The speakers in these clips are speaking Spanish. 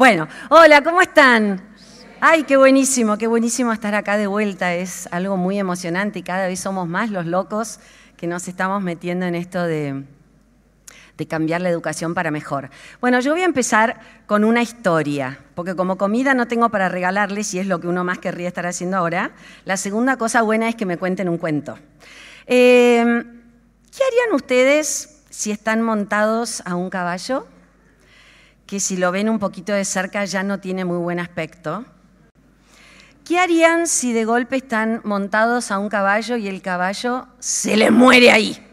Bueno, hola, ¿cómo están? Ay, qué buenísimo, qué buenísimo estar acá de vuelta. Es algo muy emocionante y cada vez somos más los locos que nos estamos metiendo en esto de, cambiar la educación para mejor. Bueno, yo voy a empezar con una historia, porque como comida no tengo para regalarles y es lo que uno más querría estar haciendo ahora. La segunda cosa buena es que me cuenten un cuento. Eh, ¿Qué harían ustedes si están montados a un caballo? Que si lo ven un poquito de cerca ya no tiene muy buen aspecto. ¿Qué harían si de golpe están montados a un caballo y el caballo se les muere ahí?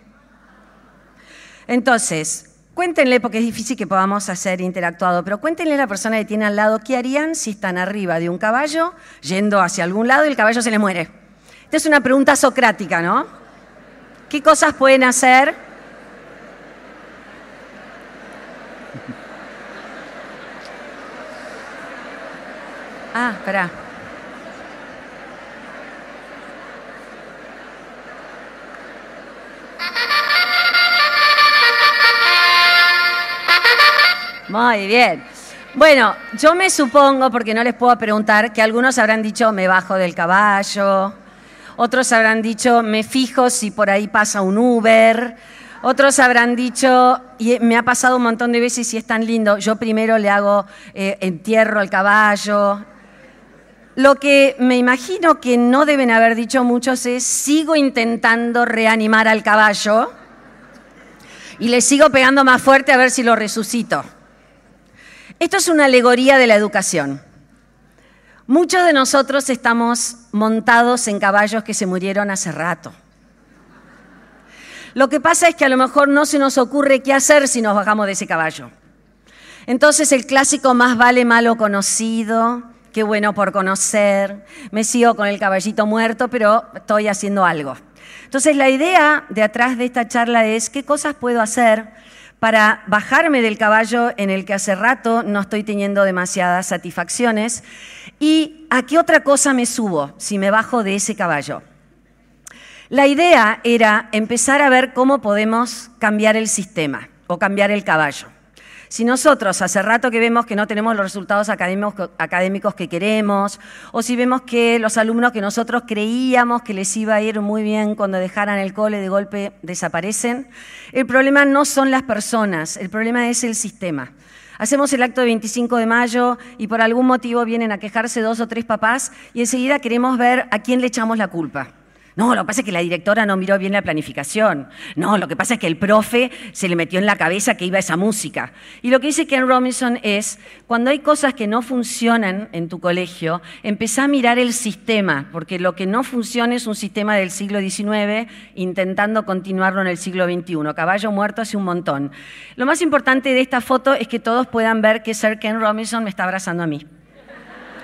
Entonces, cuéntenle, porque es difícil que podamos hacer interactuado, pero cuéntenle a la persona que tiene al lado qué harían si están arriba de un caballo yendo hacia algún lado y el caballo se les muere. Esta es una pregunta socrática, ¿no? ¿Qué cosas pueden hacer? Ah, espera. Muy bien. Bueno, yo me supongo, porque no les puedo preguntar, que algunos habrán dicho me bajo del caballo, otros habrán dicho me fijo si por ahí pasa un Uber, otros habrán dicho, y me ha pasado un montón de veces y es tan lindo, yo primero le hago eh, entierro al caballo. Lo que me imagino que no deben haber dicho muchos es sigo intentando reanimar al caballo y le sigo pegando más fuerte a ver si lo resucito. Esto es una alegoría de la educación. Muchos de nosotros estamos montados en caballos que se murieron hace rato. Lo que pasa es que a lo mejor no se nos ocurre qué hacer si nos bajamos de ese caballo. Entonces el clásico más vale malo conocido, qué bueno por conocer, me sigo con el caballito muerto, pero estoy haciendo algo. Entonces la idea de atrás de esta charla es qué cosas puedo hacer para bajarme del caballo en el que hace rato no estoy teniendo demasiadas satisfacciones y a qué otra cosa me subo si me bajo de ese caballo. La idea era empezar a ver cómo podemos cambiar el sistema o cambiar el caballo. Si nosotros hace rato que vemos que no tenemos los resultados académicos, que queremos, o si vemos que los alumnos que nosotros creíamos que les iba a ir muy bien cuando dejaran el cole de golpe desaparecen, el problema no son las personas, el problema es el sistema. Hacemos el acto de 25 de mayo y por algún motivo vienen a quejarse dos o tres papás y enseguida queremos ver a quién le echamos la culpa. No, lo que pasa es que la directora no miró bien la planificación. No, lo que pasa es que el profe se le metió en la cabeza que iba esa música. Y lo que dice Ken Robinson es, cuando hay cosas que no funcionan en tu colegio, empezá a mirar el sistema, porque lo que no funciona es un sistema del siglo XIX intentando continuarlo en el siglo XXI. Caballo muerto hace un montón. Lo más importante de esta foto es que todos puedan ver que Sir Ken Robinson me está abrazando a mí.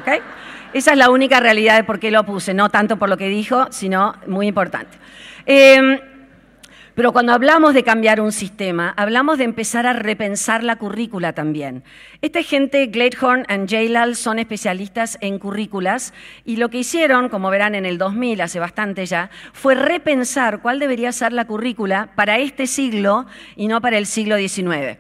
¿Okay? Esa es la única realidad de por qué lo puse, no tanto por lo que dijo, sino muy importante. Em, pero cuando hablamos de cambiar un sistema, hablamos de empezar a repensar la currícula también. Esta gente, Gladehorn y Jailal, son especialistas en currículas y lo que hicieron, como verán en el 2000, hace bastante ya, fue repensar cuál debería ser la currícula para este siglo y no para el siglo XIX.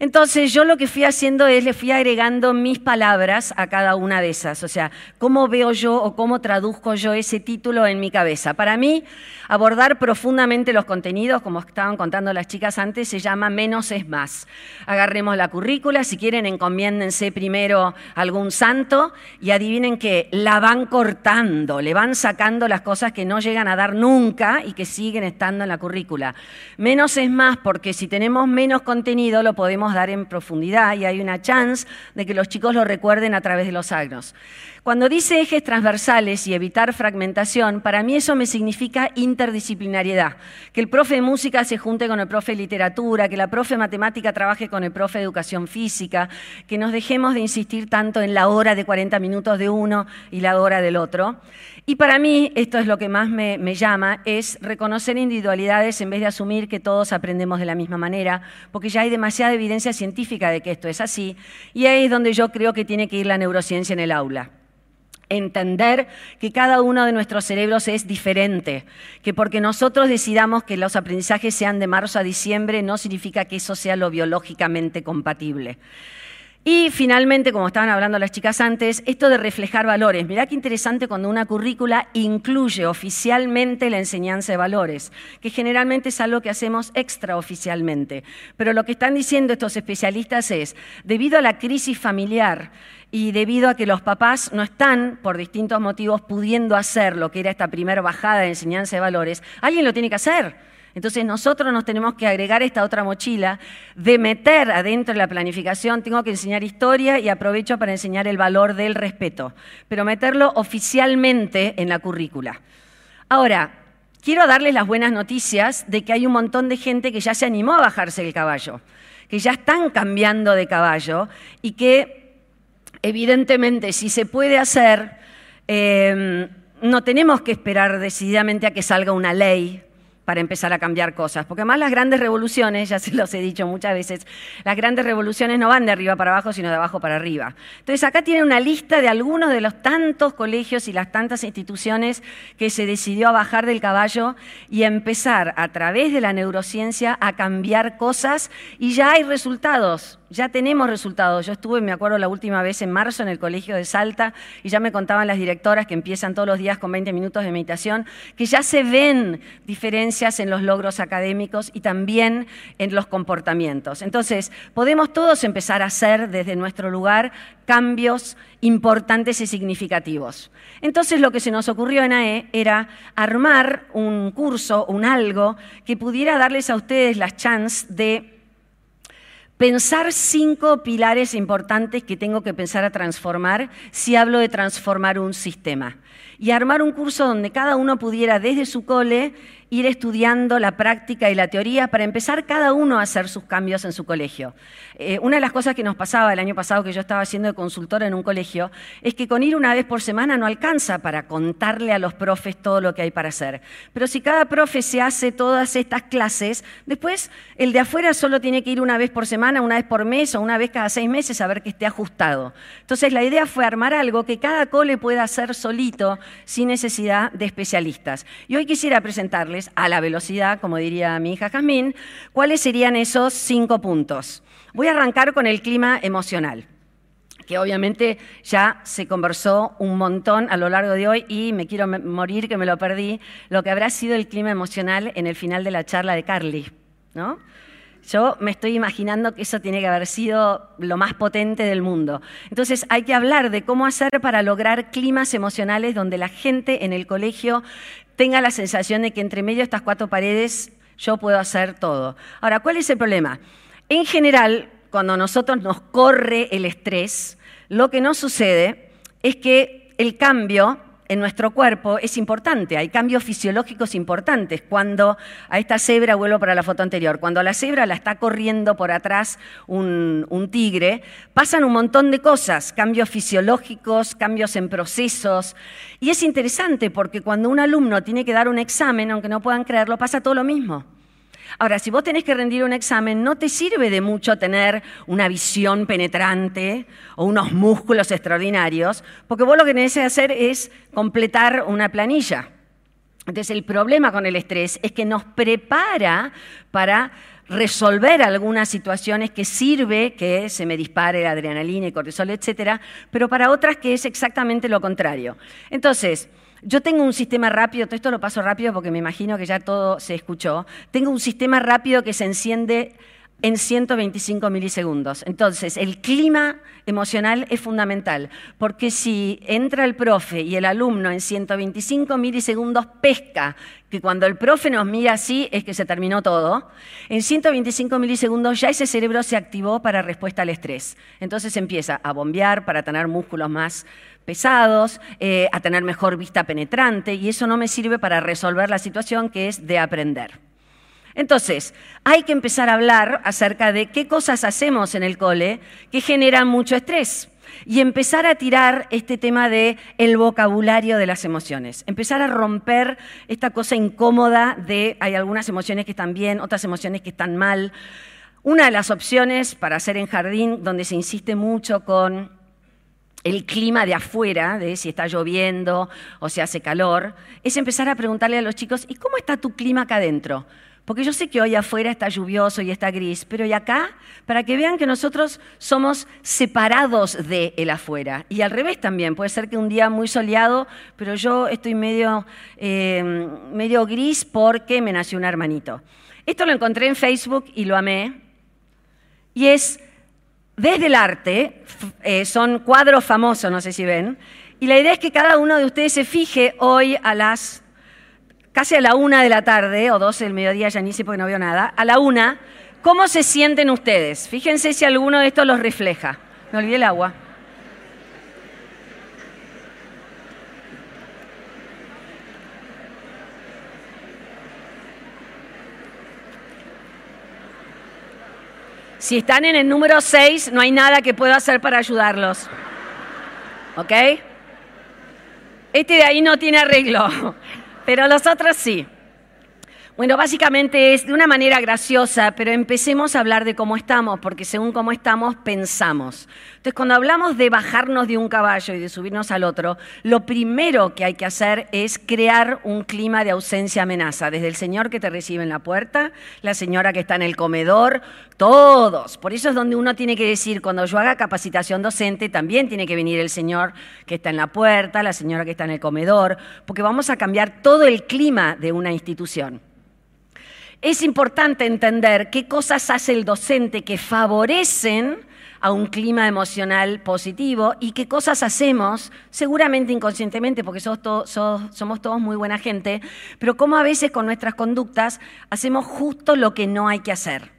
Entonces yo lo que fui haciendo es le fui agregando mis palabras a cada una de esas, o sea, cómo veo yo o cómo traduzco yo ese título en mi cabeza. Para mí, abordar profundamente los contenidos, como estaban contando las chicas antes, se llama menos es más. Agarremos la currícula, si quieren encomiéndense primero algún santo y adivinen que la van cortando, le van sacando las cosas que no llegan a dar nunca y que siguen estando en la currícula. Menos es más porque si tenemos menos contenido lo podemos dar en profundidad y hay una chance de que los chicos lo recuerden a través de los agnos. Cuando dice ejes transversales y evitar fragmentación, para mí eso me significa interdisciplinariedad. Que el profe de música se junte con el profe de literatura, que la profe de matemática trabaje con el profe de educación física, que nos dejemos de insistir tanto en la hora de 40 minutos de uno y la hora del otro. Y para mí, esto es lo que más me, llama, es reconocer individualidades en vez de asumir que todos aprendemos de la misma manera, porque ya hay demasiada evidencia científica de que esto es así, y ahí es donde yo creo que tiene que ir la neurociencia en el aula entender que cada uno de nuestros cerebros es diferente, que porque nosotros decidamos que los aprendizajes sean de marzo a diciembre no significa que eso sea lo biológicamente compatible. Y finalmente, como estaban hablando las chicas antes, esto de reflejar valores. Mirá qué interesante cuando una currícula incluye oficialmente la enseñanza de valores, que generalmente es algo que hacemos extraoficialmente. Pero lo que están diciendo estos especialistas es, debido a la crisis familiar y debido a que los papás no están, por distintos motivos, pudiendo hacer lo que era esta primera bajada de enseñanza de valores, alguien lo tiene que hacer. Entonces nosotros nos tenemos que agregar esta otra mochila de meter adentro de la planificación, tengo que enseñar historia y aprovecho para enseñar el valor del respeto, pero meterlo oficialmente en la currícula. Ahora, quiero darles las buenas noticias de que hay un montón de gente que ya se animó a bajarse el caballo, que ya están cambiando de caballo y que evidentemente si se puede hacer, eh, no tenemos que esperar decididamente a que salga una ley para empezar a cambiar cosas. Porque además las grandes revoluciones, ya se los he dicho muchas veces, las grandes revoluciones no van de arriba para abajo, sino de abajo para arriba. Entonces acá tienen una lista de algunos de los tantos colegios y las tantas instituciones que se decidió a bajar del caballo y empezar a través de la neurociencia a cambiar cosas y ya hay resultados ya tenemos resultados. Yo estuve, me acuerdo, la última vez en marzo en el colegio de Salta y ya me contaban las directoras que empiezan todos los días con 20 minutos de meditación, que ya se ven diferencias en los logros académicos y también en los comportamientos. Entonces, podemos todos empezar a hacer desde nuestro lugar cambios importantes y significativos. Entonces, lo que se nos ocurrió en AE era armar un curso, un algo, que pudiera darles a ustedes la chance de pensar cinco pilares importantes que tengo que pensar a transformar si hablo de transformar un sistema. Y armar un curso donde cada uno pudiera desde su cole ir estudiando la práctica y la teoría para empezar cada uno a hacer sus cambios en su colegio. Eh, una de las cosas que nos pasaba el año pasado que yo estaba haciendo de consultora en un colegio es que con ir una vez por semana no alcanza para contarle a los profes todo lo que hay para hacer. Pero si cada profe se hace todas estas clases, después el de afuera solo tiene que ir una vez por semana, una vez por mes o una vez cada seis meses a ver que esté ajustado. Entonces la idea fue armar algo que cada cole pueda hacer solito sin necesidad de especialistas. Y hoy quisiera presentarles a la velocidad, como diría mi hija Jazmín, cuáles serían esos cinco puntos. Voy a arrancar con el clima emocional que obviamente ya se conversó un montón a lo largo de hoy y me quiero morir que me lo perdí, lo que habrá sido el clima emocional en el final de la charla de Carly, ¿no? Yo me estoy imaginando que eso tiene que haber sido lo más potente del mundo. Entonces hay que hablar de cómo hacer para lograr climas emocionales donde la gente en el colegio tenga la sensación de que entre medio de estas cuatro paredes yo puedo hacer todo. Ahora, ¿cuál es el problema? En general, cuando nosotros nos corre el estrés, lo que nos sucede es que el cambio en nuestro cuerpo es importante, hay cambios fisiológicos importantes. Cuando a esta cebra, vuelvo para la foto anterior, cuando a la cebra la está corriendo por atrás un, un, tigre, pasan un montón de cosas, cambios fisiológicos, cambios en procesos. Y es interesante porque cuando un alumno tiene que dar un examen, aunque no puedan creerlo, pasa todo lo mismo. Ahora, si vos tenés que rendir un examen, no te sirve de mucho tener una visión penetrante o unos músculos extraordinarios, porque vos lo que tenés que hacer es completar una planilla. Entonces, el problema con el estrés es que nos prepara para resolver algunas situaciones que sirve que se me dispare la adrenalina y cortisol, etcétera, pero para otras que es exactamente lo contrario. Entonces, yo tengo un sistema rápido, todo esto lo paso rápido porque me imagino que ya todo se escuchó. Tengo un sistema rápido que se enciende en 125 milisegundos. Entonces, el clima emocional es fundamental, porque si entra el profe y el alumno en 125 milisegundos pesca, que cuando el profe nos mira así es que se terminó todo, en 125 milisegundos ya ese cerebro se activó para respuesta al estrés. Entonces empieza a bombear para tener músculos más pesados, eh, a tener mejor vista penetrante, y eso no me sirve para resolver la situación que es de aprender. Entonces, hay que empezar a hablar acerca de qué cosas hacemos en el cole que generan mucho estrés y empezar a tirar este tema de el vocabulario de las emociones, empezar a romper esta cosa incómoda de hay algunas emociones que están bien, otras emociones que están mal. Una de las opciones para hacer en jardín, donde se insiste mucho con el clima de afuera, de si está lloviendo o si hace calor, es empezar a preguntarle a los chicos, ¿y cómo está tu clima acá adentro? Porque yo sé que hoy afuera está lluvioso y está gris, pero y acá, para que vean que nosotros somos separados de el afuera. Y al revés también, puede ser que un día muy soleado, pero yo estoy medio, eh, medio gris porque me nació un hermanito. Esto lo encontré en Facebook y lo amé. Y es desde el arte, eh, son cuadros famosos, no sé si ven, y la idea es que cada uno de ustedes se fije hoy a las casi a la una de la tarde, o dos del mediodía, ya ni sé porque no veo nada, a la una, ¿cómo se sienten ustedes? Fíjense si alguno de estos los refleja. Me olvidé el agua. Si están en el número 6, no hay nada que pueda hacer para ayudarlos. ¿Ok? Este de ahí no tiene arreglo pero los otros sí. Bueno, básicamente es de una manera graciosa, pero empecemos a hablar de cómo estamos, porque según cómo estamos, pensamos. Entonces, cuando hablamos de bajarnos de un caballo y de subirnos al otro, lo primero que hay que hacer es crear un clima de ausencia-amenaza, desde el señor que te recibe en la puerta, la señora que está en el comedor, todos. Por eso es donde uno tiene que decir, cuando yo haga capacitación docente, también tiene que venir el señor que está en la puerta, la señora que está en el comedor, porque vamos a cambiar todo el clima de una institución. Es importante entender qué cosas hace el docente que favorecen a un clima emocional positivo y qué cosas hacemos, seguramente inconscientemente, porque somos, todos muy buena gente, pero cómo a veces con nuestras conductas hacemos justo lo que no hay que hacer.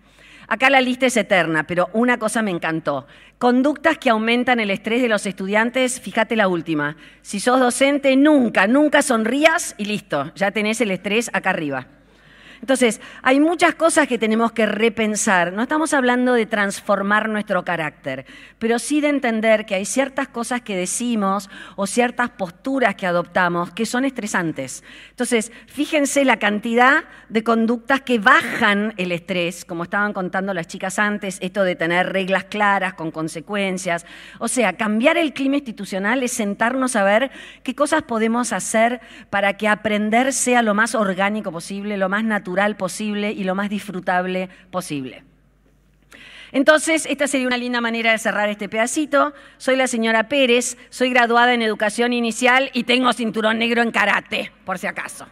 Acá la lista es eterna, pero una cosa me encantó. Conductas que aumentan el estrés de los estudiantes, fíjate la última. Si sos docente, nunca, nunca sonrías y listo, ya tenés el estrés acá arriba. Entonces, hay muchas cosas que tenemos que repensar. No estamos hablando de transformar nuestro carácter, pero sí de entender que hay ciertas cosas que decimos o ciertas posturas que adoptamos que son estresantes. Entonces, fíjense la cantidad de conductas que bajan el estrés, como estaban contando las chicas antes, esto de tener reglas claras con consecuencias. O sea, cambiar el clima institucional es sentarnos a ver qué cosas podemos hacer para que aprender sea lo más orgánico posible, lo más natural posible y lo más disfrutable posible. Entonces, esta sería una linda manera de cerrar este pedacito. Soy la señora Pérez, soy graduada en educación inicial y tengo cinturón negro en karate, por si acaso.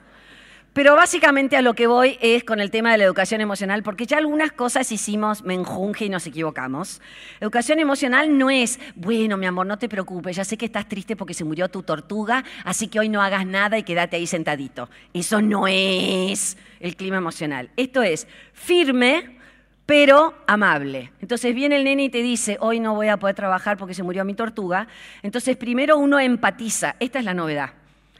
Pero básicamente a lo que voy es con el tema de la educación emocional, porque ya algunas cosas hicimos menjunje y nos equivocamos. Educación emocional no es, bueno, mi amor, no te preocupes, ya sé que estás triste porque se murió tu tortuga, así que hoy no hagas nada y quédate ahí sentadito. Eso no es el clima emocional. Esto es firme, pero amable. Entonces viene el nene y te dice, hoy no voy a poder trabajar porque se murió mi tortuga. Entonces primero uno empatiza. Esta es la novedad.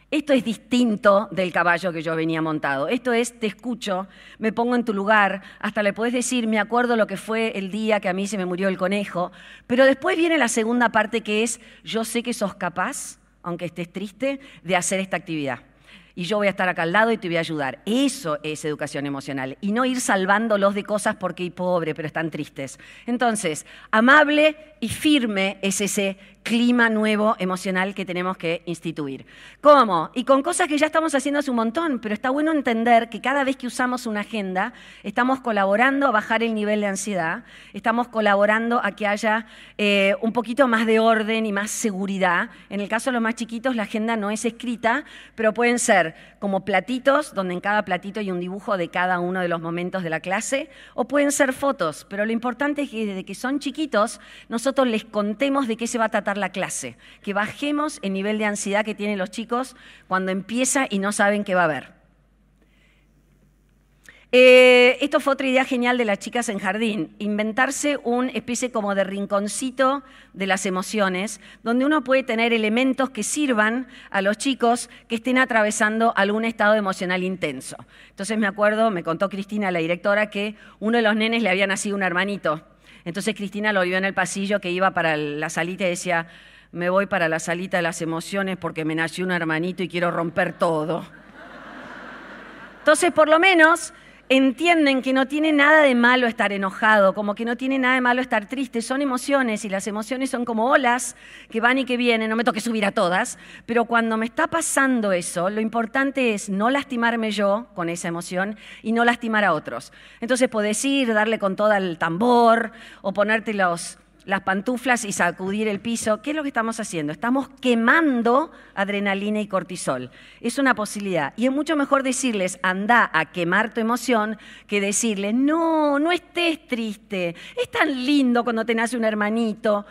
Esto es distinto del caballo que yo venía montado. Esto es, te escucho, me pongo en tu lugar, hasta le puedes decir, me acuerdo lo que fue el día que a mí se me murió el conejo. Pero después viene la segunda parte que es, yo sé que sos capaz, aunque estés triste, de hacer esta actividad y yo voy a estar acá al lado y te voy a ayudar. Eso es educación emocional y no ir salvándolos de cosas porque hay pobre, pero están tristes. Entonces, amable y firme es ese clima nuevo emocional que tenemos que instituir. ¿Cómo? Y con cosas que ya estamos haciendo hace un montón, pero está bueno entender que cada vez que usamos una agenda, estamos colaborando a bajar el nivel de ansiedad, estamos colaborando a que haya eh, un poquito más de orden y más seguridad. En el caso de los más chiquitos, la agenda no es escrita, pero pueden ser como platitos, donde en cada platito hay un dibujo de cada uno de los momentos de la clase, o pueden ser fotos, pero lo importante es que desde que son chiquitos, nosotros les contemos de qué se va a tratar la clase, que bajemos el nivel de ansiedad que tienen los chicos cuando empieza y no saben qué va a haber. Eh, esto fue otra idea genial de las chicas en jardín, inventarse una especie como de rinconcito de las emociones, donde uno puede tener elementos que sirvan a los chicos que estén atravesando algún estado emocional intenso. Entonces me acuerdo, me contó Cristina, la directora, que uno de los nenes le había nacido un hermanito entonces Cristina lo vio en el pasillo que iba para la salita y decía, me voy para la salita de las emociones porque me nació un hermanito y quiero romper todo. Entonces, por lo menos, entienden que no tiene nada de malo estar enojado, como que no tiene nada de malo estar triste. Son emociones y las emociones son como olas que van y que vienen. No me toque subir a todas, pero cuando me está pasando eso, lo importante es no lastimarme yo con esa emoción y no lastimar a otros. Entonces podés ir, darle con todo el tambor o ponerte los las pantuflas y sacudir el piso. ¿Qué es lo que estamos haciendo? Estamos quemando adrenalina y cortisol. Es una posibilidad. Y es mucho mejor decirles, anda a quemar tu emoción, que decirles, no, no estés triste. Es tan lindo cuando te nace un hermanito.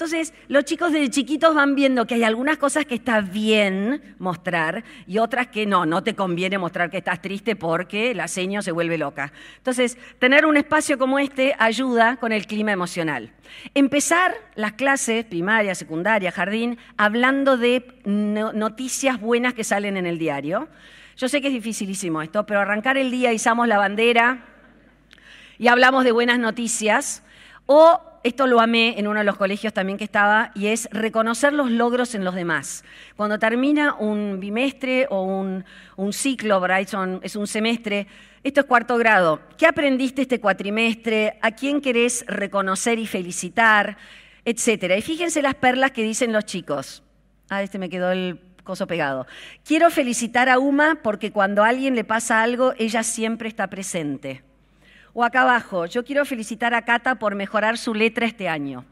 Entonces, los chicos desde chiquitos van viendo que hay algunas cosas que está bien mostrar y otras que no, no te conviene mostrar que estás triste porque la seño se vuelve loca. Entonces, tener un espacio como este ayuda con el clima emocional. Empezar las clases, primaria, secundaria, jardín, hablando de noticias buenas que salen en el diario. Yo sé que es dificilísimo esto, pero arrancar el día, izamos la bandera y hablamos de buenas noticias. O esto lo amé en uno de los colegios también que estaba, y es reconocer los logros en los demás. Cuando termina un bimestre o un, ciclo, Bryson, es un semestre, esto es cuarto grado. ¿Qué aprendiste este cuatrimestre? ¿A quién querés reconocer y felicitar? Etcétera. Y fíjense las perlas que dicen los chicos. Ah, este me quedó el coso pegado. Quiero felicitar a Uma porque cuando a alguien le pasa algo, ella siempre está presente. O acá abajo, yo quiero felicitar a Cata por mejorar su letra este año.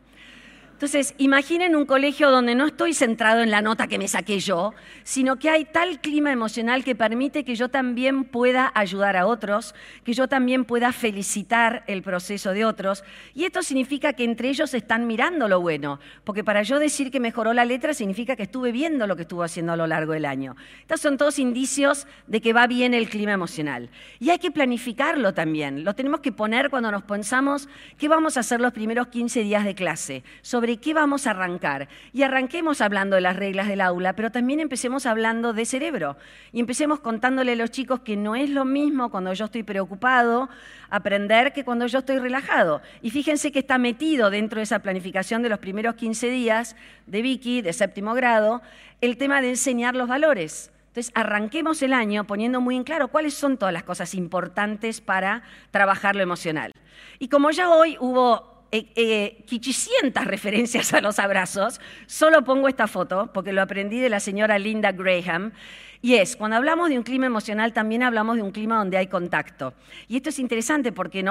Entonces, imaginen un colegio donde no estoy centrado en la nota que me saqué yo, sino que hay tal clima emocional que permite que yo también pueda ayudar a otros, que yo también pueda felicitar el proceso de otros. Y esto significa que entre ellos están mirando lo bueno, porque para yo decir que mejoró la letra significa que estuve viendo lo que estuvo haciendo a lo largo del año. Estos son todos indicios de que va bien el clima emocional. Y hay que planificarlo también. Lo tenemos que poner cuando nos pensamos qué vamos a hacer los primeros 15 días de clase. Sobre qué vamos a arrancar. Y arranquemos hablando de las reglas del aula, pero también empecemos hablando de cerebro. Y empecemos contándole a los chicos que no es lo mismo cuando yo estoy preocupado aprender que cuando yo estoy relajado. Y fíjense que está metido dentro de esa planificación de los primeros 15 días de Vicky, de séptimo grado, el tema de enseñar los valores. Entonces, arranquemos el año poniendo muy en claro cuáles son todas las cosas importantes para trabajar lo emocional. Y como ya hoy hubo eh, eh referencias a los abrazos, solo pongo esta foto porque lo aprendí de la señora Linda Graham. Y es, cuando hablamos de un clima emocional, también hablamos de un clima donde hay contacto. Y esto es interesante porque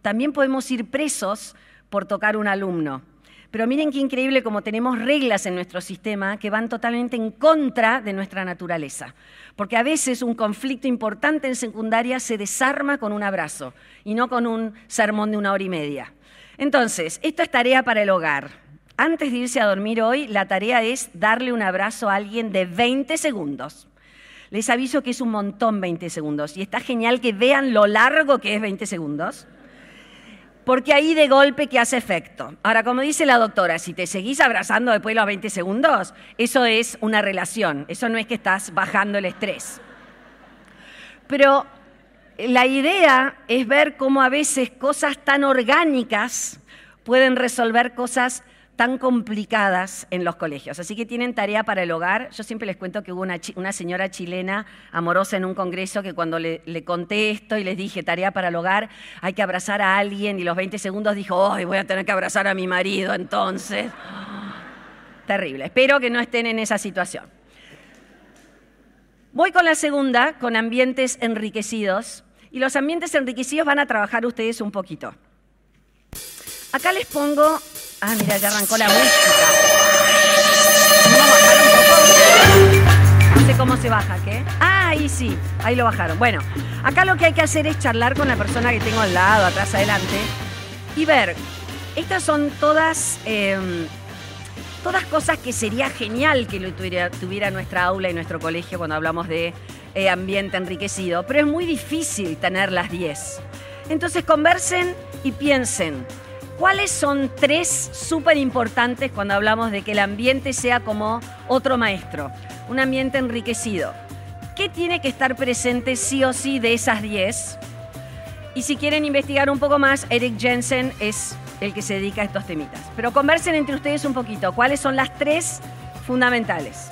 también podemos ir presos por tocar un alumno. Pero miren qué increíble como tenemos reglas en nuestro sistema que van totalmente en contra de nuestra naturaleza. Porque a veces un conflicto importante en secundaria se desarma con un abrazo y no con un sermón de una hora y media. Entonces, esto es tarea para el hogar. Antes de irse a dormir hoy, la tarea es darle un abrazo a alguien de 20 segundos. Les aviso que es un montón 20 segundos y está genial que vean lo largo que es 20 segundos, porque ahí de golpe que hace efecto. Ahora, como dice la doctora, si te seguís abrazando después de los 20 segundos, eso es una relación, eso no es que estás bajando el estrés. Pero la idea es ver cómo a veces cosas tan orgánicas pueden resolver cosas tan complicadas en los colegios. Así que tienen tarea para el hogar. Yo siempre les cuento que hubo una, señora chilena amorosa en un congreso que cuando le, conté esto y les dije tarea para el hogar, hay que abrazar a alguien y los 20 segundos dijo, ¡ay, voy a tener que abrazar a mi marido entonces! Terrible. Espero que no estén en esa situación. Voy con la segunda, con ambientes enriquecidos. Y los ambientes enriquecidos van a trabajar ustedes un poquito. Acá les pongo... Ah, mira, ya arrancó la música. ¿Vamos a bajar un poco? No sé cómo se baja, ¿qué? Ah, ahí sí, ahí lo bajaron. Bueno, acá lo que hay que hacer es charlar con la persona que tengo al lado, atrás, adelante, y ver, estas son todas... Em, todas cosas que sería genial que tuviera, nuestra aula y nuestro colegio cuando hablamos de eh, ambiente enriquecido, pero es muy difícil tener las 10. Entonces conversen y piensen, ¿cuáles son tres súper importantes cuando hablamos de que el ambiente sea como otro maestro? Un ambiente enriquecido. ¿Qué tiene que estar presente sí o sí de esas 10? Y si quieren investigar un poco más, Eric Jensen es el que se dedica a estos temitas. Pero conversen entre ustedes un poquito, ¿cuáles son las tres fundamentales?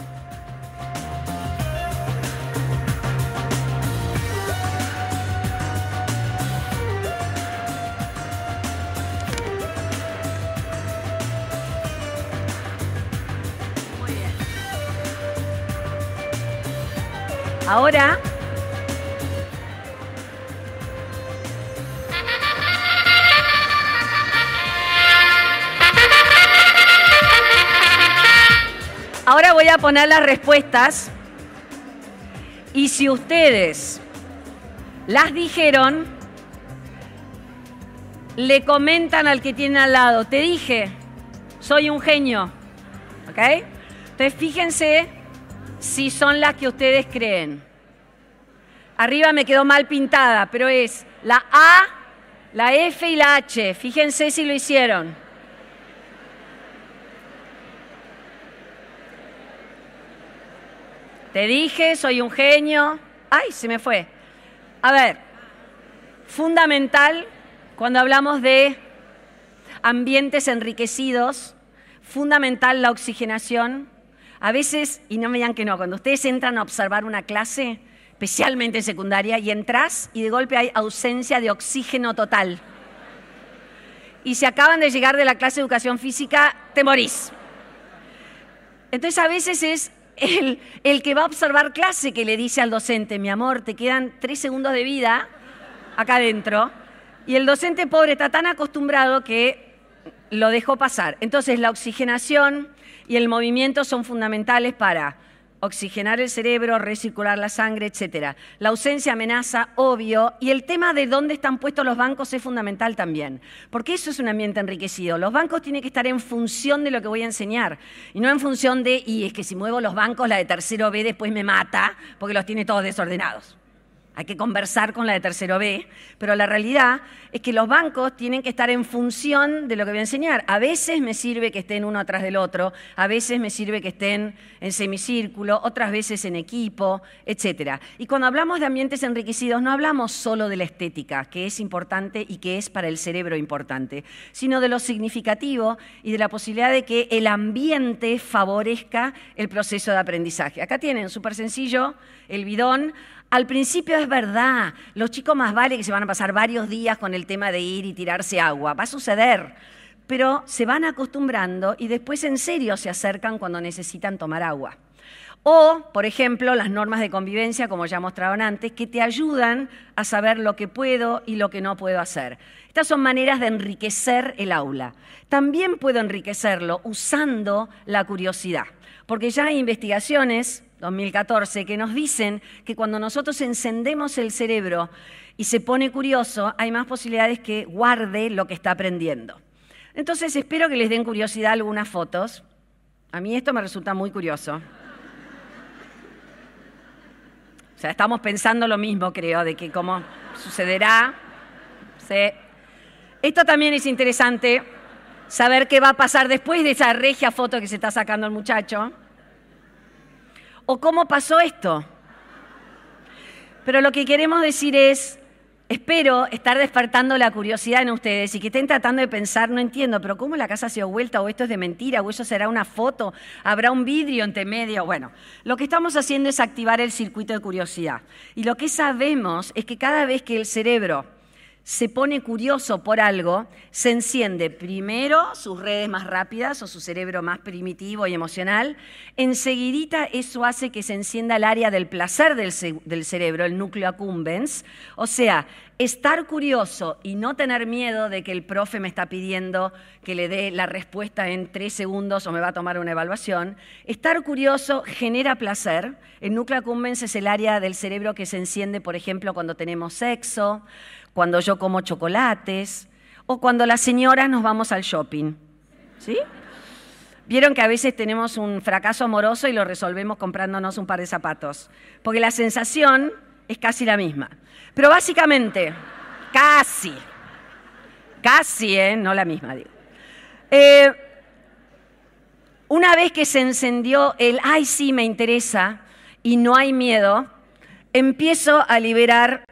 Ahora Ahora voy a poner las respuestas y si ustedes las dijeron, le comentan al que tiene al lado, te dije, soy un genio. ¿Ok? Entonces fíjense si son las que ustedes creen. Arriba me quedó mal pintada, pero es la A, la F y la H. Fíjense si lo hicieron. Te dije, soy un genio. Ay, se me fue. A ver, fundamental cuando hablamos de ambientes enriquecidos, fundamental la oxigenación. A veces, y no me digan que no, cuando ustedes entran a observar una clase, especialmente en secundaria, y entras y de golpe hay ausencia de oxígeno total. Y si acaban de llegar de la clase de educación física, te morís. Entonces a veces es el, que va a observar clase que le dice al docente, mi amor, te quedan tres segundos de vida acá adentro. Y el docente pobre está tan acostumbrado que lo dejó pasar. Entonces la oxigenación y el movimiento son fundamentales para oxigenar el cerebro, recircular la sangre, etc. La ausencia amenaza, obvio, y el tema de dónde están puestos los bancos es fundamental también, porque eso es un ambiente enriquecido. Los bancos tienen que estar en función de lo que voy a enseñar, y no en función de, y es que si muevo los bancos, la de tercero B después me mata, porque los tiene todos desordenados hay que conversar con la de tercero B, pero la realidad es que los bancos tienen que estar en función de lo que voy a enseñar. A veces me sirve que estén uno atrás del otro, a veces me sirve que estén en semicírculo, otras veces en equipo, etc. Y cuando hablamos de ambientes enriquecidos, no hablamos solo de la estética, que es importante y que es para el cerebro importante, sino de lo significativo y de la posibilidad de que el ambiente favorezca el proceso de aprendizaje. Acá tienen, súper sencillo, el bidón al principio es verdad, los chicos más vale que se van a pasar varios días con el tema de ir y tirarse agua, va a suceder, pero se van acostumbrando y después en serio se acercan cuando necesitan tomar agua. O, por ejemplo, las normas de convivencia, como ya mostraron antes, que te ayudan a saber lo que puedo y lo que no puedo hacer. Estas son maneras de enriquecer el aula. También puedo enriquecerlo usando la curiosidad, porque ya hay investigaciones 2014, que nos dicen que cuando nosotros encendemos el cerebro y se pone curioso, hay más posibilidades que guarde lo que está aprendiendo. Entonces espero que les den curiosidad algunas fotos. A mí esto me resulta muy curioso. O sea, estamos pensando lo mismo, creo, de que cómo sucederá. Esto también es interesante, saber qué va a pasar después de esa regia foto que se está sacando el muchacho o cómo pasó esto. Pero lo que queremos decir es, espero estar despertando la curiosidad en ustedes y que estén tratando de pensar, no entiendo, pero ¿cómo la casa se dio vuelta? ¿O esto es de mentira? ¿O eso será una foto? ¿Habrá un vidrio entre medio? Bueno, lo que estamos haciendo es activar el circuito de curiosidad. Y lo que sabemos es que cada vez que el cerebro se pone curioso por algo, se enciende primero sus redes más rápidas o su cerebro más primitivo y emocional, enseguidita eso hace que se encienda el área del placer del, cerebro, el núcleo accumbens, o sea, estar curioso y no tener miedo de que el profe me está pidiendo que le dé la respuesta en tres segundos o me va a tomar una evaluación, estar curioso genera placer, el núcleo accumbens es el área del cerebro que se enciende, por ejemplo, cuando tenemos sexo, cuando yo como chocolates o cuando las señoras nos vamos al shopping. ¿Sí? Vieron que a veces tenemos un fracaso amoroso y lo resolvemos comprándonos un par de zapatos, porque la sensación es casi la misma. Pero básicamente, casi, casi, ¿eh? no la misma, digo. Eh, una vez que se encendió el, ay, sí, me interesa, y no hay miedo, empiezo a liberar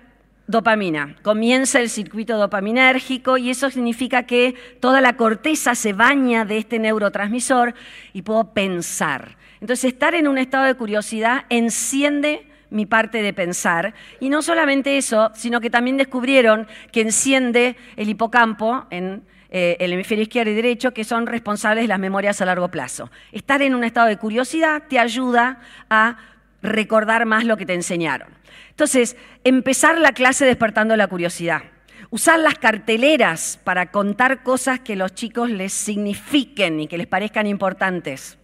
dopamina. Comienza el circuito dopaminérgico y eso significa que toda la corteza se baña de este neurotransmisor y puedo pensar. Entonces, estar en un estado de curiosidad enciende mi parte de pensar. Y no solamente eso, sino que también descubrieron que enciende el hipocampo en eh, el hemisferio izquierdo y derecho, que son responsables de las memorias a largo plazo. Estar en un estado de curiosidad te ayuda a recordar más lo que te enseñaron. Entonces, empezar la clase despertando la curiosidad. Usar las carteleras para contar cosas que los chicos les signifiquen y que les parezcan importantes.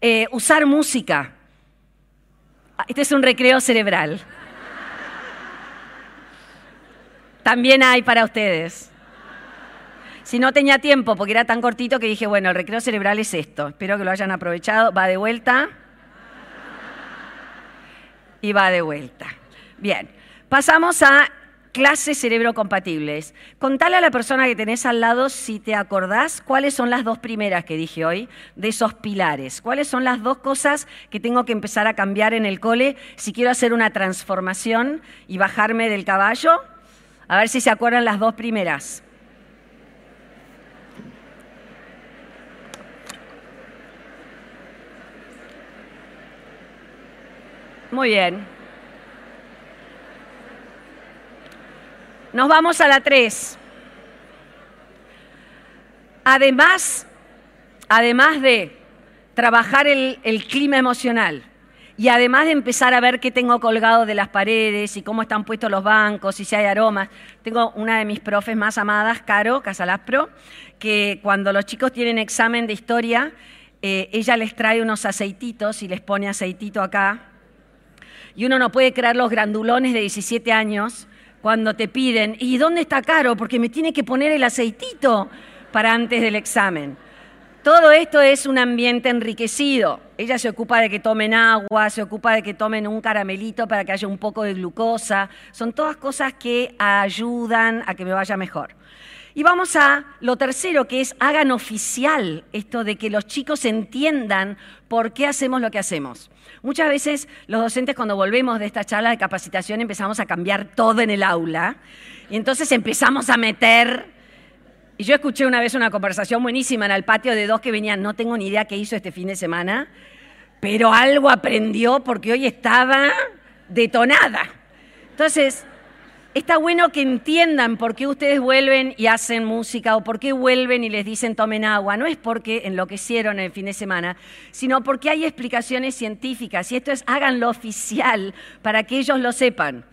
Eh, usar música. Ah, este es un recreo cerebral. También hay para ustedes. Si no tenía tiempo, porque era tan cortito que dije, bueno, el recreo cerebral es esto. Espero que lo hayan aprovechado. Va de vuelta. Y va de vuelta. Bien, pasamos a clases cerebro-compatibles. Contale a la persona que tenés al lado, si te acordás, cuáles son las dos primeras que dije hoy, de esos pilares. ¿Cuáles son las dos cosas que tengo que empezar a cambiar en el cole si quiero hacer una transformación y bajarme del caballo? A ver si se acuerdan las dos primeras. Muy bien. Nos vamos a la 3. Además, además de trabajar el, clima emocional y además de empezar a ver qué tengo colgado de las paredes y cómo están puestos los bancos y si hay aromas, tengo una de mis profes más amadas, Caro Casalaspro, que cuando los chicos tienen examen de historia, eh, ella les trae unos aceititos y les pone aceitito acá. Y uno no puede crear los grandulones de 17 años cuando te piden, ¿y dónde está Caro? Porque me tiene que poner el aceitito para antes del examen. Todo esto es un ambiente enriquecido. Ella se ocupa de que tomen agua, se ocupa de que tomen un caramelito para que haya un poco de glucosa. Son todas cosas que ayudan a que me vaya mejor. Y vamos a lo tercero, que es hagan oficial esto de que los chicos entiendan por qué hacemos lo que hacemos. Muchas veces los docentes cuando volvemos de esta charla de capacitación empezamos a cambiar todo en el aula y entonces empezamos a meter... Y yo escuché una vez una conversación buenísima en el patio de dos que venían, no tengo ni idea qué hizo este fin de semana, pero algo aprendió porque hoy estaba detonada. Entonces, Está bueno que entiendan por qué ustedes vuelven y hacen música o por qué vuelven y les dicen tomen agua. No es porque enloquecieron el fin de semana, sino porque hay explicaciones científicas y esto es háganlo oficial para que ellos lo sepan.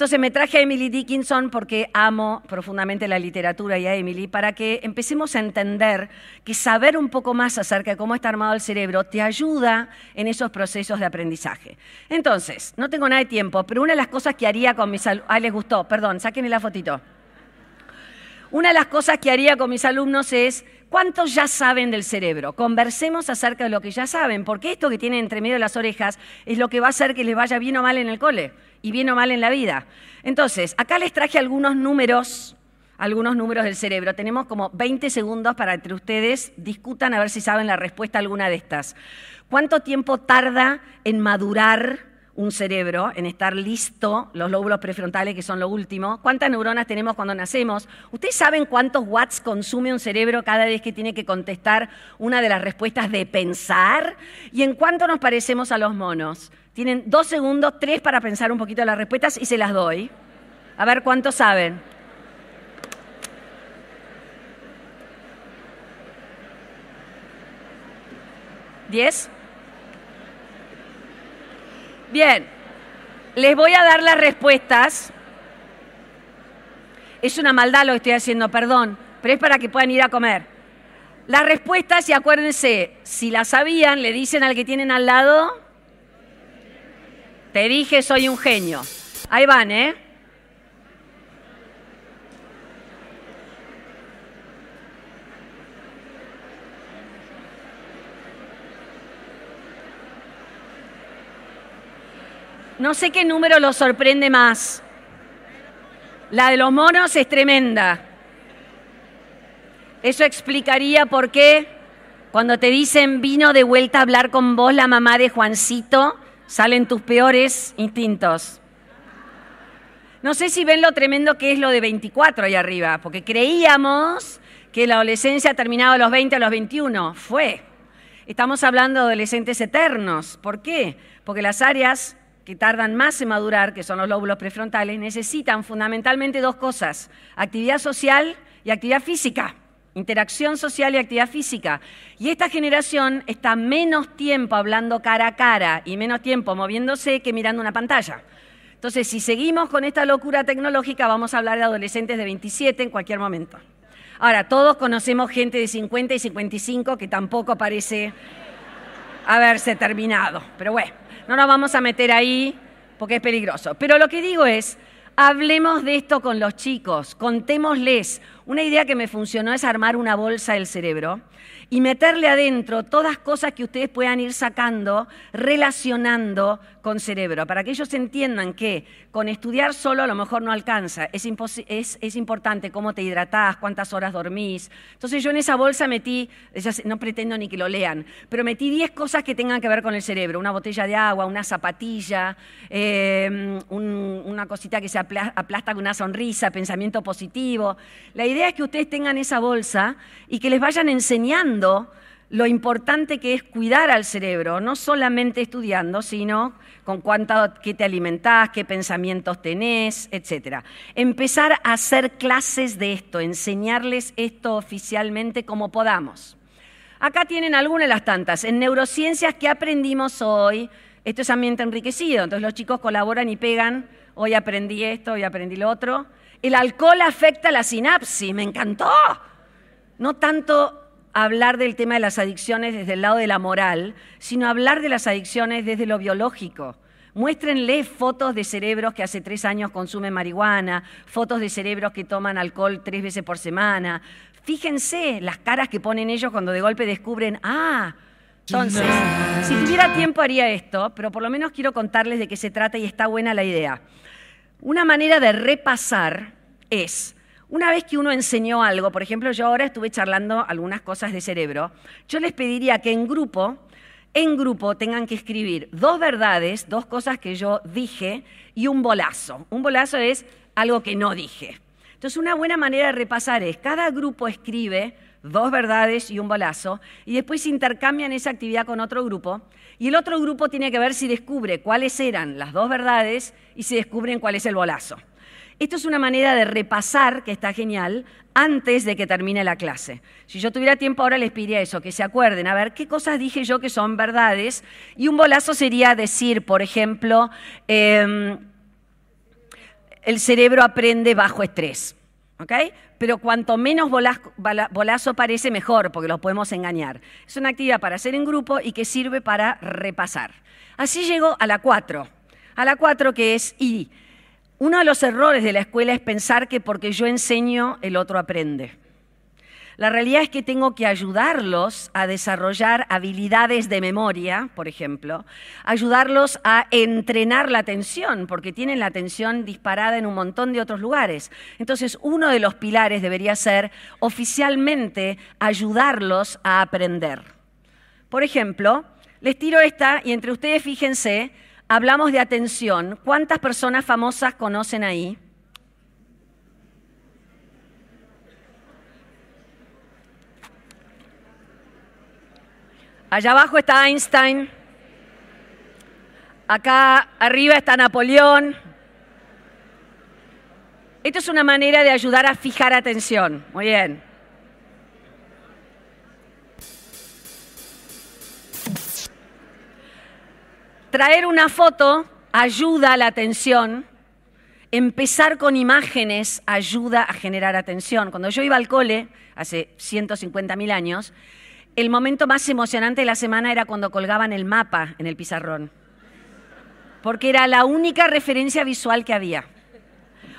Entonces me traje a Emily Dickinson porque amo profundamente la literatura y a Emily para que empecemos a entender que saber un poco más acerca de cómo está armado el cerebro te ayuda en esos procesos de aprendizaje. Entonces, no tengo nada de tiempo, pero una de las cosas que haría con mis alumnos, ah, les gustó, perdón, sáquenme la fotito. Una de las cosas que haría con mis alumnos es, ¿cuántos ya saben del cerebro? Conversemos acerca de lo que ya saben, porque esto que tienen entre medio de las orejas es lo que va a hacer que les vaya bien o mal en el cole y bien o mal en la vida. Entonces, acá les traje algunos números, algunos números del cerebro. Tenemos como 20 segundos para entre ustedes discutan a ver si saben la respuesta a alguna de estas. ¿Cuánto tiempo tarda en madurar un cerebro, en estar listo, los lóbulos prefrontales que son lo último. ¿Cuántas neuronas tenemos cuando nacemos? ¿Ustedes saben cuántos watts consume un cerebro cada vez que tiene que contestar una de las respuestas de pensar? ¿Y en cuánto nos parecemos a los monos? Tienen dos segundos, tres para pensar un poquito las respuestas y se las doy. A ver cuántos saben. ¿Diez? Bien, les voy a dar las respuestas. Es una maldad lo que estoy haciendo, perdón, pero es para que puedan ir a comer. Las respuestas, y acuérdense, si las sabían, le dicen al que tienen al lado, te dije, soy un genio. Ahí van, ¿eh? No sé qué número los sorprende más. La de los monos es tremenda. Eso explicaría por qué cuando te dicen vino de vuelta a hablar con vos la mamá de Juancito, salen tus peores instintos. No sé si ven lo tremendo que es lo de 24 ahí arriba, porque creíamos que la adolescencia terminaba a los 20, a los 21. Fue. Estamos hablando de adolescentes eternos. ¿Por qué? Porque las áreas que tardan más en madurar, que son los lóbulos prefrontales, necesitan fundamentalmente dos cosas, actividad social y actividad física interacción social y actividad física. Y esta generación está menos tiempo hablando cara a cara y menos tiempo moviéndose que mirando una pantalla. Entonces, si seguimos con esta locura tecnológica, vamos a hablar de adolescentes de 27 en cualquier momento. Ahora, todos conocemos gente de 50 y 55 que tampoco parece haberse terminado. Pero bueno, no nos vamos a meter ahí porque es peligroso. Pero lo que digo es, hablemos de esto con los chicos, contémosles. Una idea que me funcionó es armar una bolsa del cerebro y meterle adentro todas cosas que ustedes puedan ir sacando, relacionando con cerebro, para que ellos entiendan que con estudiar solo a lo mejor no alcanza, es, es, importante cómo te hidratás, cuántas horas dormís. Entonces yo en esa bolsa metí, no pretendo ni que lo lean, pero metí 10 cosas que tengan que ver con el cerebro, una botella de agua, una zapatilla, em, una cosita que se aplasta con una sonrisa, pensamiento positivo. La idea es que ustedes tengan esa bolsa y que les vayan enseñando lo importante que es cuidar al cerebro, no solamente estudiando, sino con cuánto, qué te alimentás, qué pensamientos tenés, etc. Empezar a hacer clases de esto, enseñarles esto oficialmente como podamos. Acá tienen algunas de las tantas. En neurociencias que aprendimos hoy, esto es ambiente enriquecido, entonces los chicos colaboran y pegan, hoy aprendí esto, hoy aprendí lo otro. El alcohol afecta la sinapsis, me encantó. No tanto hablar del tema de las adicciones desde el lado de la moral, sino hablar de las adicciones desde lo biológico. Muéstrenle fotos de cerebros que hace tres años consumen marihuana, fotos de cerebros que toman alcohol tres veces por semana. Fíjense las caras que ponen ellos cuando de golpe descubren, ah, entonces, si tuviera tiempo haría esto, pero por lo menos quiero contarles de qué se trata y está buena la idea. Una manera de repasar es una vez que uno enseñó algo, por ejemplo, yo ahora estuve charlando algunas cosas de cerebro, yo les pediría que en grupo, en grupo tengan que escribir dos verdades, dos cosas que yo dije y un bolazo. Un bolazo es algo que no dije. Entonces, una buena manera de repasar es, cada grupo escribe dos verdades y un bolazo, y después intercambian esa actividad con otro grupo, y el otro grupo tiene que ver si descubre cuáles eran las dos verdades y si descubren cuál es el bolazo. Esto es una manera de repasar, que está genial, antes de que termine la clase. Si yo tuviera tiempo ahora les pediría eso, que se acuerden, a ver, ¿qué cosas dije yo que son verdades? Y un bolazo sería decir, por ejemplo, em, el cerebro aprende bajo estrés. ¿ok? Pero cuanto menos bolazo parece, mejor, porque los podemos engañar. Es una actividad para hacer en grupo y que sirve para repasar. Así llego a la 4. A la 4 que es I. Uno de los errores de la escuela es pensar que porque yo enseño, el otro aprende. La realidad es que tengo que ayudarlos a desarrollar habilidades de memoria, por ejemplo, ayudarlos a entrenar la atención, porque tienen la atención disparada en un montón de otros lugares. Entonces, uno de los pilares debería ser oficialmente ayudarlos a aprender. Por ejemplo, les tiro esta y entre ustedes fíjense, hablamos de atención. ¿Cuántas personas famosas conocen ahí? Allá abajo está Einstein. Acá arriba está Napoleón. Esto es una manera de ayudar a fijar atención. Muy bien. Traer una foto ayuda a la atención. Empezar con imágenes ayuda a generar atención. Cuando yo iba al cole, hace 150 mil años, el momento más emocionante de la semana era cuando colgaban el mapa en el pizarrón. Porque era la única referencia visual que había.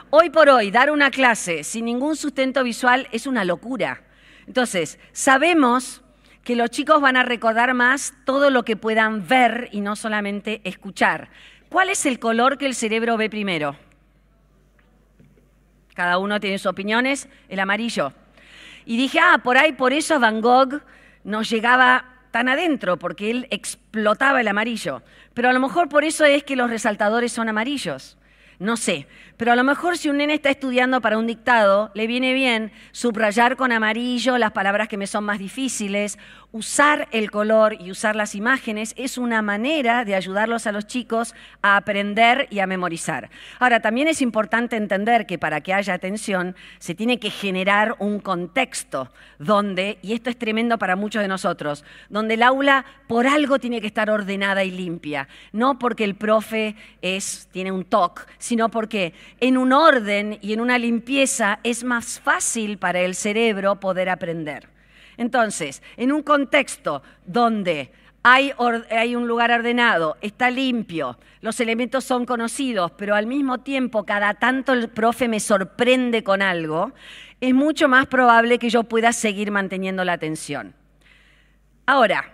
Hoy por hoy, dar una clase sin ningún sustento visual es una locura. Entonces, sabemos que los chicos van a recordar más todo lo que puedan ver y no solamente escuchar. ¿Cuál es el color que el cerebro ve primero? Cada uno tiene sus opiniones, el amarillo. Y dije, ah, por ahí, por eso Van Gogh nos llegaba tan adentro, porque él explotaba el amarillo. Pero a lo mejor por eso es que los resaltadores son amarillos. No sé, pero a lo mejor si un nene está estudiando para un dictado, le viene bien subrayar con amarillo las palabras que me son más difíciles usar el color y usar las imágenes es una manera de ayudarlos a los chicos a aprender y a memorizar. Ahora, también es importante entender que para que haya atención se tiene que generar un contexto donde, y esto es tremendo para muchos de nosotros, donde el aula por algo tiene que estar ordenada y limpia, no porque el profe es, tiene un TOC, sino porque en un orden y en una limpieza es más fácil para el cerebro poder aprender. Entonces, en un contexto donde hay, un lugar ordenado, está limpio, los elementos son conocidos, pero al mismo tiempo cada tanto el profe me sorprende con algo, es mucho más probable que yo pueda seguir manteniendo la atención. Ahora,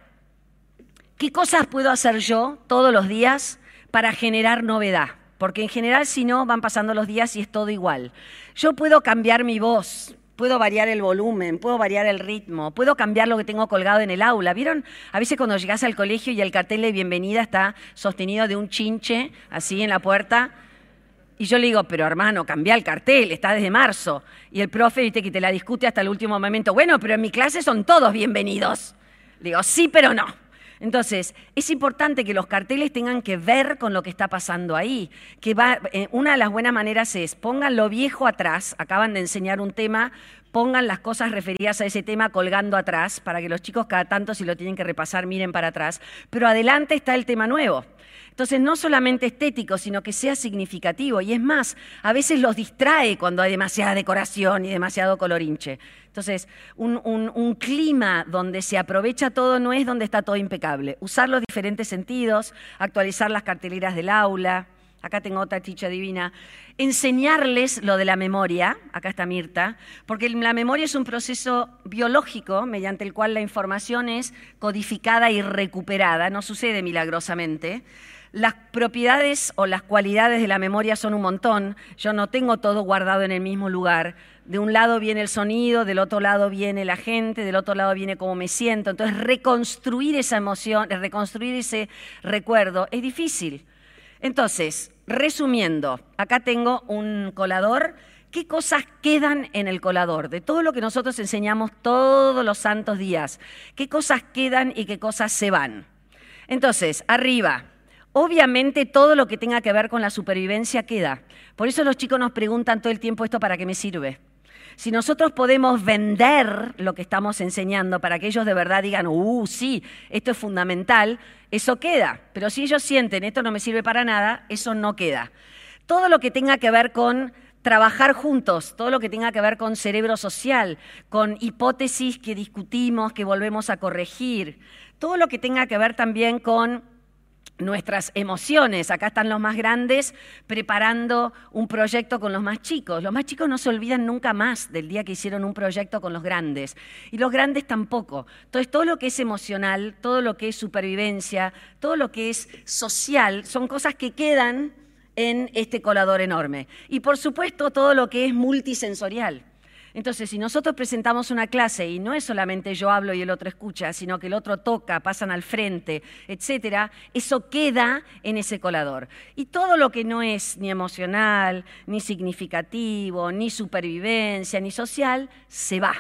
¿qué cosas puedo hacer yo todos los días para generar novedad? Porque en general si no van pasando los días y es todo igual. Yo puedo cambiar mi voz, puedo variar el volumen, puedo variar el ritmo, puedo cambiar lo que tengo colgado en el aula. ¿Vieron? A veces cuando llegas al colegio y el cartel de bienvenida está sostenido de un chinche así en la puerta. Y yo le digo, pero hermano, cambia el cartel, está desde marzo. Y el profe, viste, que te la discute hasta el último momento. Bueno, pero en mi clase son todos bienvenidos. Le digo, sí, pero no. Entonces, es importante que los carteles tengan que ver con lo que está pasando ahí. Que eh, una de las buenas maneras es pongan lo viejo atrás, acaban de enseñar un tema, pongan las cosas referidas a ese tema colgando atrás, para que los chicos cada tanto si lo tienen que repasar miren para atrás, pero adelante está el tema nuevo. Entonces, no solamente estético, sino que sea significativo. Y es más, a veces los distrae cuando hay demasiada decoración y demasiado colorinche. Entonces, un, clima donde se aprovecha todo no es donde está todo impecable. Usar los diferentes sentidos, actualizar las carteleras del aula. Acá tengo otra chicha divina. Enseñarles lo de la memoria, acá está Mirta, porque la memoria es un proceso biológico mediante el cual la información es codificada y recuperada, no sucede milagrosamente. Las propiedades o las cualidades de la memoria son un montón. Yo no tengo todo guardado en el mismo lugar. De un lado viene el sonido, del otro lado viene la gente, del otro lado viene cómo me siento. Entonces, reconstruir esa emoción, reconstruir ese recuerdo es difícil. Entonces, resumiendo, acá tengo un colador. ¿Qué cosas quedan en el colador? De todo lo que nosotros enseñamos todos los santos días. ¿Qué cosas quedan y qué cosas se van? Entonces, arriba, Obviamente todo lo que tenga que ver con la supervivencia queda. Por eso los chicos nos preguntan todo el tiempo esto para qué me sirve. Si nosotros podemos vender lo que estamos enseñando para que ellos de verdad digan, uh, sí, esto es fundamental, eso queda. Pero si ellos sienten, esto no me sirve para nada, eso no queda. Todo lo que tenga que ver con trabajar juntos, todo lo que tenga que ver con cerebro social, con hipótesis que discutimos, que volvemos a corregir, todo lo que tenga que ver también con nuestras emociones. Acá están los más grandes preparando un proyecto con los más chicos. Los más chicos no se olvidan nunca más del día que hicieron un proyecto con los grandes. Y los grandes tampoco. Entonces, todo lo que es emocional, todo lo que es supervivencia, todo lo que es social, son cosas que quedan en este colador enorme. Y por supuesto, todo lo que es multisensorial. Entonces, si nosotros presentamos una clase y no es solamente yo hablo y el otro escucha, sino que el otro toca, pasan al frente, etcétera, eso queda en ese colador. Y todo lo que no es ni emocional, ni significativo, ni supervivencia, ni social, se va.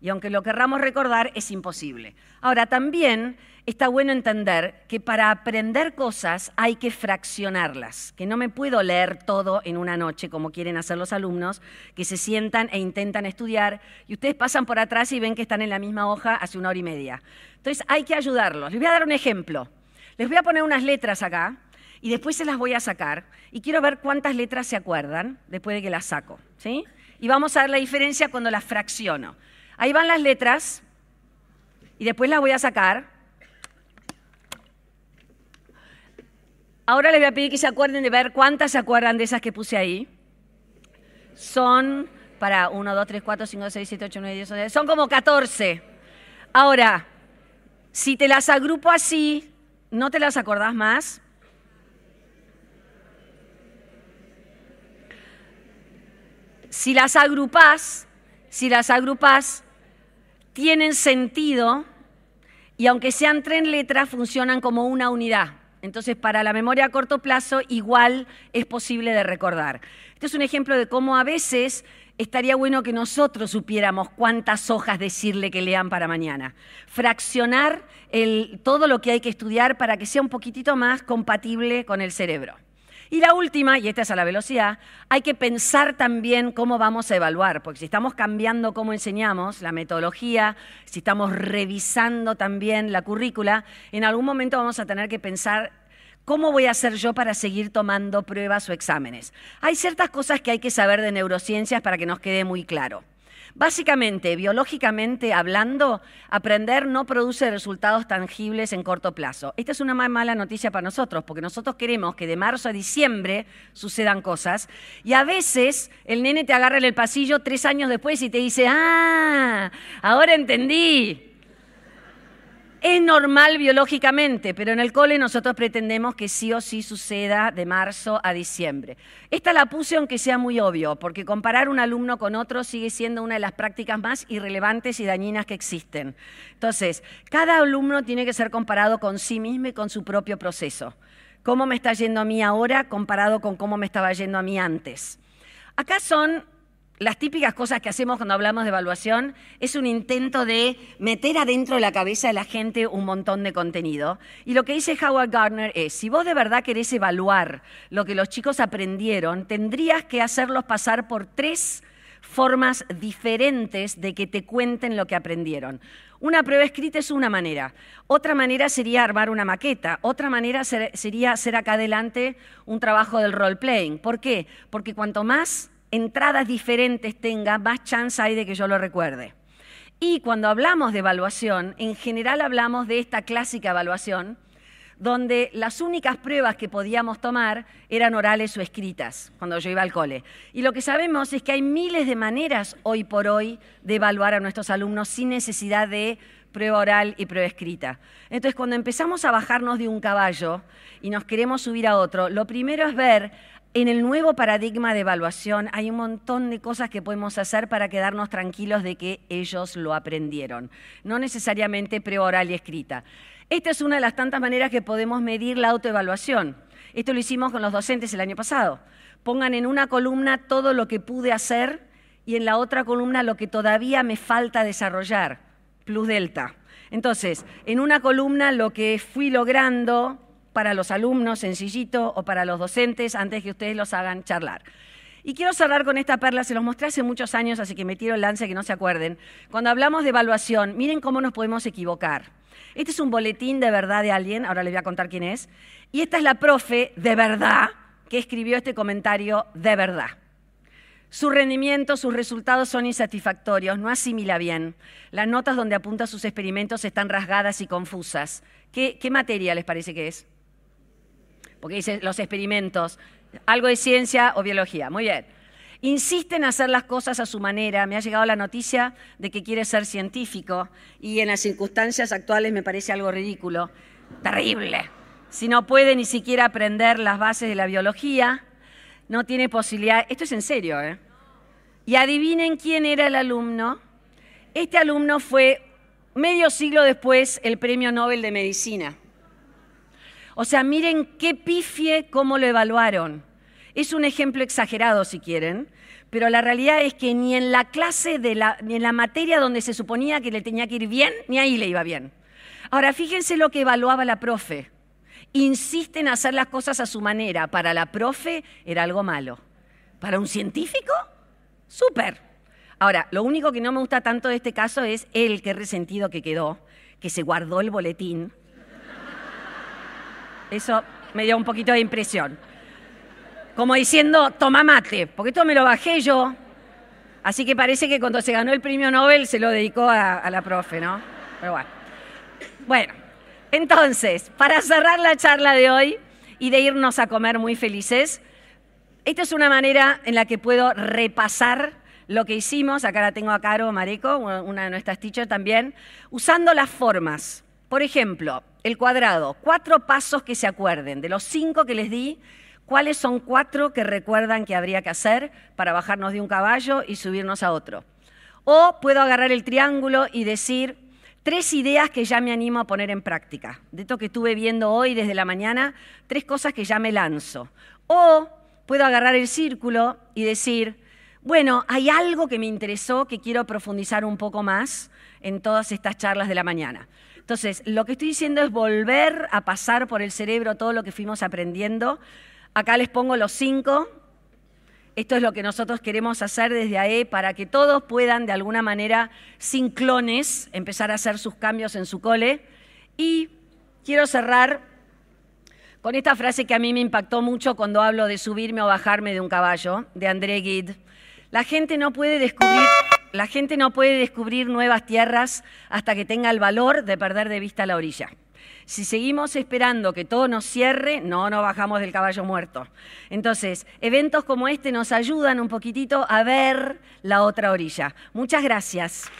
Y aunque lo querramos recordar, es imposible. Ahora, también está bueno entender que para aprender cosas hay que fraccionarlas, que no me puedo leer todo en una noche como quieren hacer los alumnos, que se sientan e intentan estudiar y ustedes pasan por atrás y ven que están en la misma hoja hace una hora y media. Entonces hay que ayudarlos. Les voy a dar un ejemplo. Les voy a poner unas letras acá y después se las voy a sacar y quiero ver cuántas letras se acuerdan después de que las saco. ¿sí? Y vamos a ver la diferencia cuando las fracciono. Ahí van las letras y después las voy a sacar Ahora les voy a pedir que se acuerden de ver cuántas se acuerdan de esas que puse ahí. Son para 1, 2, 3, 4, 5, 6, 7, 8, 9, 10, 11. Son como 14. Ahora, si te las agrupo así, ¿no te las acordás más? Si las agrupás, si las agrupás, tienen sentido y aunque sean tres letras, funcionan como una unidad. Entonces, para la memoria a corto plazo, igual es posible de recordar. Este es un ejemplo de cómo a veces estaría bueno que nosotros supiéramos cuántas hojas decirle que lean para mañana. Fraccionar todo lo que hay que estudiar para que sea un poquitito más compatible con el cerebro. Y la última, y esta es a la velocidad, hay que pensar también cómo vamos a evaluar, porque si estamos cambiando cómo enseñamos, la metodología, si estamos revisando también la currícula, en algún momento vamos a tener que pensar ¿Cómo voy a hacer yo para seguir tomando pruebas o exámenes? Hay ciertas cosas que hay que saber de neurociencias para que nos quede muy claro. Básicamente, biológicamente hablando, aprender no produce resultados tangibles en corto plazo. Esta es una más mala noticia para nosotros, porque nosotros queremos que de marzo a diciembre sucedan cosas y a veces el nene te agarra en el pasillo tres años después y te dice, ah, ahora entendí. Es normal biológicamente, pero en el cole nosotros pretendemos que sí o sí suceda de marzo a diciembre. Esta la puse aunque sea muy obvio, porque comparar un alumno con otro sigue siendo una de las prácticas más irrelevantes y dañinas que existen. Entonces, cada alumno tiene que ser comparado con sí mismo y con su propio proceso. ¿Cómo me está yendo a mí ahora comparado con cómo me estaba yendo a mí antes? Acá son las típicas cosas que hacemos cuando hablamos de evaluación es un intento de meter adentro de la cabeza de la gente un montón de contenido. Y lo que dice Howard Gardner es, si vos de verdad querés evaluar lo que los chicos aprendieron, tendrías que hacerlos pasar por tres formas diferentes de que te cuenten lo que aprendieron. Una prueba escrita es una manera, otra manera sería armar una maqueta, otra manera sería hacer acá adelante un trabajo del role playing. ¿Por qué? Porque cuanto más entradas diferentes tenga, más chance hay de que yo lo recuerde. Y cuando hablamos de evaluación, en general hablamos de esta clásica evaluación, donde las únicas pruebas que podíamos tomar eran orales o escritas, cuando yo iba al cole. Y lo que sabemos es que hay miles de maneras hoy por hoy de evaluar a nuestros alumnos sin necesidad de prueba oral y prueba escrita. Entonces, cuando empezamos a bajarnos de un caballo y nos queremos subir a otro, lo primero es ver en el nuevo paradigma de evaluación hay un montón de cosas que podemos hacer para quedarnos tranquilos de que ellos lo aprendieron, no necesariamente preoral y escrita. Esta es una de las tantas maneras que podemos medir la autoevaluación. Esto lo hicimos con los docentes el año pasado. Pongan en una columna todo lo que pude hacer y en la otra columna lo que todavía me falta desarrollar, plus delta. Entonces, en una columna lo que fui logrando, para los alumnos, sencillito, o para los docentes, antes que ustedes los hagan charlar. Y quiero cerrar con esta perla, se los mostré hace muchos años, así que me tiro el lance que no se acuerden. Cuando hablamos de evaluación, miren cómo nos podemos equivocar. Este es un boletín de verdad de alguien, ahora les voy a contar quién es. Y esta es la profe de verdad que escribió este comentario de verdad. Su rendimiento, sus resultados son insatisfactorios, no asimila bien. Las notas donde apunta sus experimentos están rasgadas y confusas. ¿Qué, qué materia les parece que es? Porque dice los experimentos, algo de ciencia o biología. Muy bien. Insiste en hacer las cosas a su manera. Me ha llegado la noticia de que quiere ser científico y en las circunstancias actuales me parece algo ridículo. Terrible. Si no puede ni siquiera aprender las bases de la biología, no tiene posibilidad. Esto es en serio, ¿eh? Y adivinen quién era el alumno. Este alumno fue medio siglo después el premio Nobel de Medicina. O sea, miren qué pifie cómo lo evaluaron. Es un ejemplo exagerado si quieren, pero la realidad es que ni en la clase, de la, ni en la materia donde se suponía que le tenía que ir bien, ni ahí le iba bien. Ahora, fíjense lo que evaluaba la profe. Insiste en hacer las cosas a su manera. Para la profe era algo malo. Para un científico, súper. Ahora, lo único que no me gusta tanto de este caso es el que resentido que quedó, que se guardó el boletín eso me dio un poquito de impresión. Como diciendo, toma mate, porque esto me lo bajé yo. Así que parece que cuando se ganó el premio Nobel se lo dedicó a, la profe, ¿no? Pero bueno. Bueno, entonces, para cerrar la charla de hoy y de irnos a comer muy felices, esta es una manera en la que puedo repasar lo que hicimos. Acá la tengo a Caro Mareco, una de nuestras teachers también, usando las formas. Por ejemplo, el cuadrado, cuatro pasos que se acuerden. De los cinco que les di, ¿cuáles son cuatro que recuerdan que habría que hacer para bajarnos de un caballo y subirnos a otro? O puedo agarrar el triángulo y decir tres ideas que ya me animo a poner en práctica. De esto que estuve viendo hoy desde la mañana, tres cosas que ya me lanzo. O puedo agarrar el círculo y decir, Bueno, hay algo que me interesó que quiero profundizar un poco más en todas estas charlas de la mañana. Entonces, lo que estoy diciendo es volver a pasar por el cerebro todo lo que fuimos aprendiendo. Acá les pongo los cinco. Esto es lo que nosotros queremos hacer desde AE para que todos puedan, de alguna manera, sin clones, empezar a hacer sus cambios en su cole. Y quiero cerrar con esta frase que a mí me impactó mucho cuando hablo de subirme o bajarme de un caballo, de André Gide. La gente no puede descubrir, la gente no puede descubrir nuevas tierras hasta que tenga el valor de perder de vista la orilla. Si seguimos esperando que todo nos cierre, no nos bajamos del caballo muerto. Entonces, eventos como este nos ayudan un poquitito a ver la otra orilla. Muchas gracias.